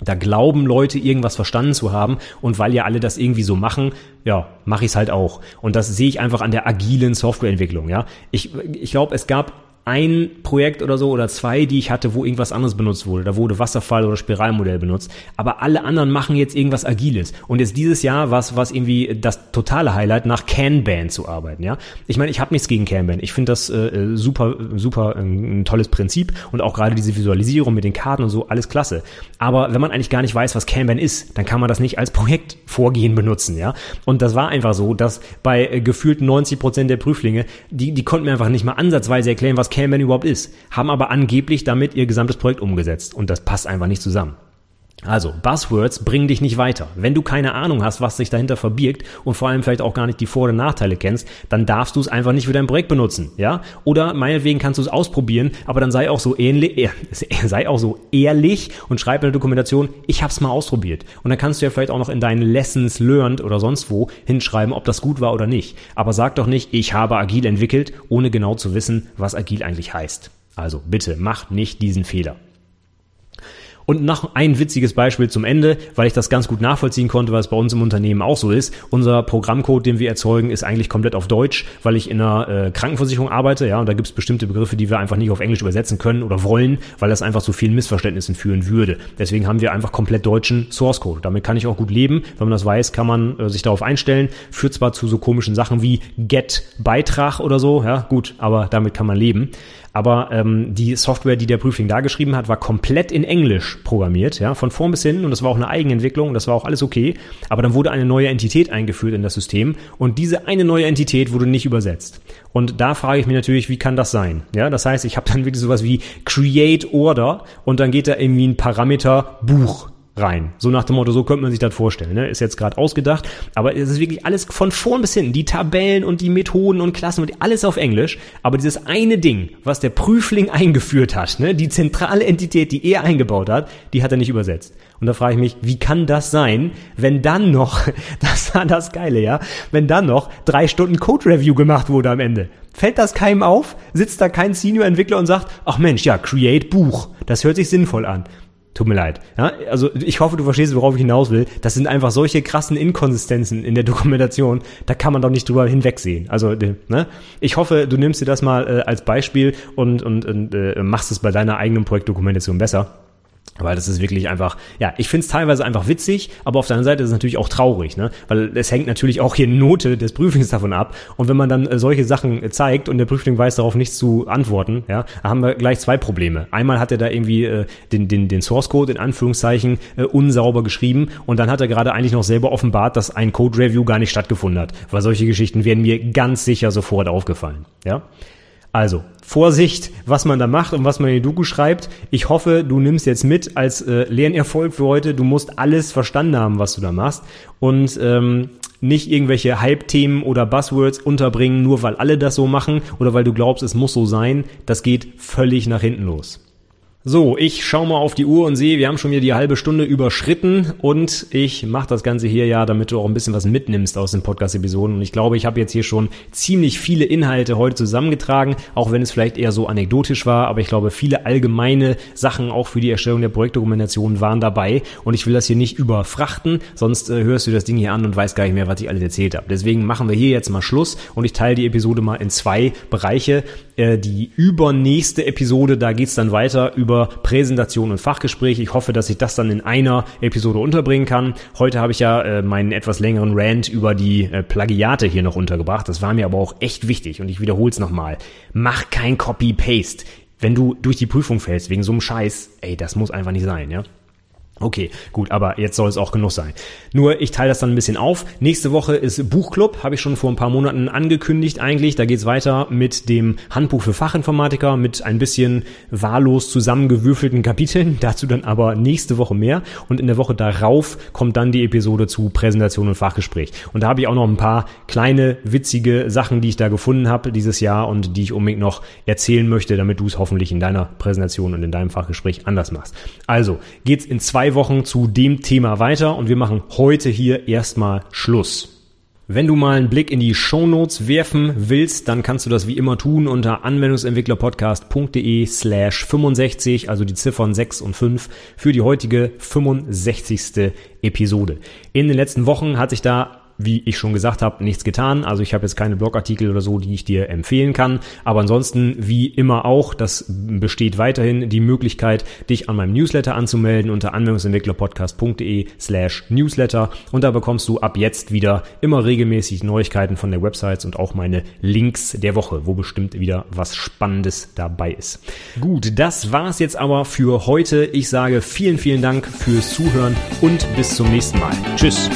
da glauben Leute, irgendwas verstanden zu haben und weil ja alle das irgendwie so machen, ja, mache ich es halt auch. Und das sehe ich einfach an der agilen Softwareentwicklung, ja. Ich, ich glaube, es gab ein Projekt oder so oder zwei, die ich hatte, wo irgendwas anderes benutzt wurde. Da wurde Wasserfall oder Spiralmodell benutzt. Aber alle anderen machen jetzt irgendwas Agiles. Und jetzt dieses Jahr war es irgendwie das totale Highlight, nach Kanban zu arbeiten. Ja, Ich meine, ich habe nichts gegen Kanban. Ich finde das äh, super, super äh, ein tolles Prinzip und auch gerade diese Visualisierung mit den Karten und so, alles klasse. Aber wenn man eigentlich gar nicht weiß, was Kanban ist, dann kann man das nicht als Projektvorgehen benutzen. Ja, Und das war einfach so, dass bei äh, gefühlt 90 Prozent der Prüflinge, die, die konnten mir einfach nicht mal ansatzweise erklären, was Kanban überhaupt ist, haben aber angeblich damit ihr gesamtes Projekt umgesetzt und das passt einfach nicht zusammen. Also, Buzzwords bringen dich nicht weiter. Wenn du keine Ahnung hast, was sich dahinter verbirgt und vor allem vielleicht auch gar nicht die Vor- und Nachteile kennst, dann darfst du es einfach nicht für dein Projekt benutzen, ja? Oder meinetwegen kannst du es ausprobieren, aber dann sei auch so ähnlich, äh, sei auch so ehrlich und schreib in der Dokumentation, ich hab's mal ausprobiert. Und dann kannst du ja vielleicht auch noch in deinen Lessons learned oder sonst wo hinschreiben, ob das gut war oder nicht. Aber sag doch nicht, ich habe agil entwickelt, ohne genau zu wissen, was agil eigentlich heißt. Also bitte, mach nicht diesen Fehler. Und noch ein witziges Beispiel zum Ende, weil ich das ganz gut nachvollziehen konnte, was bei uns im Unternehmen auch so ist. Unser Programmcode, den wir erzeugen, ist eigentlich komplett auf Deutsch, weil ich in einer äh, Krankenversicherung arbeite, ja, und da gibt es bestimmte Begriffe, die wir einfach nicht auf Englisch übersetzen können oder wollen, weil das einfach zu vielen Missverständnissen führen würde. Deswegen haben wir einfach komplett deutschen Source Code. Damit kann ich auch gut leben. Wenn man das weiß, kann man äh, sich darauf einstellen. Führt zwar zu so komischen Sachen wie Get Beitrag oder so, ja, gut, aber damit kann man leben. Aber ähm, die Software, die der Prüfling da geschrieben hat, war komplett in Englisch programmiert, ja, von vorn bis hin. Und das war auch eine Eigenentwicklung, das war auch alles okay. Aber dann wurde eine neue Entität eingeführt in das System und diese eine neue Entität wurde nicht übersetzt. Und da frage ich mich natürlich, wie kann das sein? Ja, das heißt, ich habe dann wirklich sowas wie Create Order und dann geht da irgendwie ein Parameter Buch rein. So nach dem Motto, so könnte man sich das vorstellen. Ne? Ist jetzt gerade ausgedacht, aber es ist wirklich alles von vorn bis hinten. Die Tabellen und die Methoden und Klassen und alles auf Englisch. Aber dieses eine Ding, was der Prüfling eingeführt hat, ne? die zentrale Entität, die er eingebaut hat, die hat er nicht übersetzt. Und da frage ich mich, wie kann das sein, wenn dann noch, das war das Geile, ja, wenn dann noch drei Stunden Code-Review gemacht wurde am Ende. Fällt das keinem auf? Sitzt da kein Senior-Entwickler und sagt, ach Mensch, ja, create Buch. Das hört sich sinnvoll an. Tut mir leid. Ja, also ich hoffe, du verstehst, worauf ich hinaus will. Das sind einfach solche krassen Inkonsistenzen in der Dokumentation. Da kann man doch nicht drüber hinwegsehen. Also, ne? Ich hoffe, du nimmst dir das mal äh, als Beispiel und, und, und äh, machst es bei deiner eigenen Projektdokumentation besser. Weil das ist wirklich einfach, ja, ich finde es teilweise einfach witzig, aber auf der anderen Seite ist es natürlich auch traurig, ne? Weil es hängt natürlich auch hier Note des Prüflings davon ab. Und wenn man dann äh, solche Sachen äh, zeigt und der Prüfling weiß darauf nichts zu antworten, ja, haben wir gleich zwei Probleme. Einmal hat er da irgendwie äh, den, den, den Source Code in Anführungszeichen äh, unsauber geschrieben und dann hat er gerade eigentlich noch selber offenbart, dass ein Code Review gar nicht stattgefunden hat. Weil solche Geschichten werden mir ganz sicher sofort aufgefallen, ja? Also, Vorsicht, was man da macht und was man in die Doku schreibt. Ich hoffe, du nimmst jetzt mit als äh, Lernerfolg für heute. Du musst alles verstanden haben, was du da machst. Und ähm, nicht irgendwelche Hype-Themen oder Buzzwords unterbringen, nur weil alle das so machen oder weil du glaubst, es muss so sein. Das geht völlig nach hinten los. So, ich schaue mal auf die Uhr und sehe, wir haben schon wieder die halbe Stunde überschritten und ich mache das Ganze hier ja, damit du auch ein bisschen was mitnimmst aus den Podcast-Episoden. Und ich glaube, ich habe jetzt hier schon ziemlich viele Inhalte heute zusammengetragen, auch wenn es vielleicht eher so anekdotisch war, aber ich glaube, viele allgemeine Sachen auch für die Erstellung der Projektdokumentation waren dabei und ich will das hier nicht überfrachten, sonst äh, hörst du das Ding hier an und weißt gar nicht mehr, was ich alles erzählt habe. Deswegen machen wir hier jetzt mal Schluss und ich teile die Episode mal in zwei Bereiche Äh, die übernächste Episode, da geht's dann weiter über Präsentation und Fachgespräch. Ich hoffe, dass ich das dann in einer Episode unterbringen kann. Heute habe ich ja äh, meinen etwas längeren Rant über die äh, Plagiate hier noch untergebracht. Das war mir aber auch echt wichtig und ich wiederhole es nochmal. Mach kein Copy-Paste. Wenn du durch die Prüfung fällst wegen so einem Scheiß, ey, das muss einfach nicht sein, ja? Okay, gut, aber jetzt soll es auch genug sein. Nur ich teile das dann ein bisschen auf. Nächste Woche ist Buchclub, habe ich schon vor ein paar Monaten angekündigt eigentlich. Da geht's weiter mit dem Handbuch für Fachinformatiker mit ein bisschen wahllos zusammengewürfelten Kapiteln. Dazu dann aber nächste Woche mehr. Und in der Woche darauf kommt dann die Episode zu Präsentation und Fachgespräch. Und da habe ich auch noch ein paar kleine, witzige Sachen, die ich da gefunden habe dieses Jahr und die ich unbedingt noch erzählen möchte, damit du es hoffentlich in deiner Präsentation und in deinem Fachgespräch anders machst. Also geht's in zwei zwei Wochen zu dem Thema weiter und wir machen heute hier erstmal Schluss. Wenn du mal einen Blick in die Shownotes werfen willst, dann kannst du das wie immer tun unter anwendungsentwicklerpodcast.de slash 65, also die Ziffern 6 und 5 für die heutige 65. Episode. In den letzten Wochen hat sich da wie ich schon gesagt habe, nichts getan. Also ich habe jetzt keine Blogartikel oder so, die ich dir empfehlen kann. Aber ansonsten, wie immer auch, das besteht weiterhin die Möglichkeit, dich an meinem Newsletter anzumelden unter anwendungsentwicklerpodcast.de slash newsletter. Und da bekommst du ab jetzt wieder immer regelmäßig Neuigkeiten von der Website und auch meine Links der Woche, wo bestimmt wieder was Spannendes dabei ist. Gut, das war's jetzt aber für heute. Ich sage vielen, vielen Dank fürs Zuhören und bis zum nächsten Mal. Tschüss.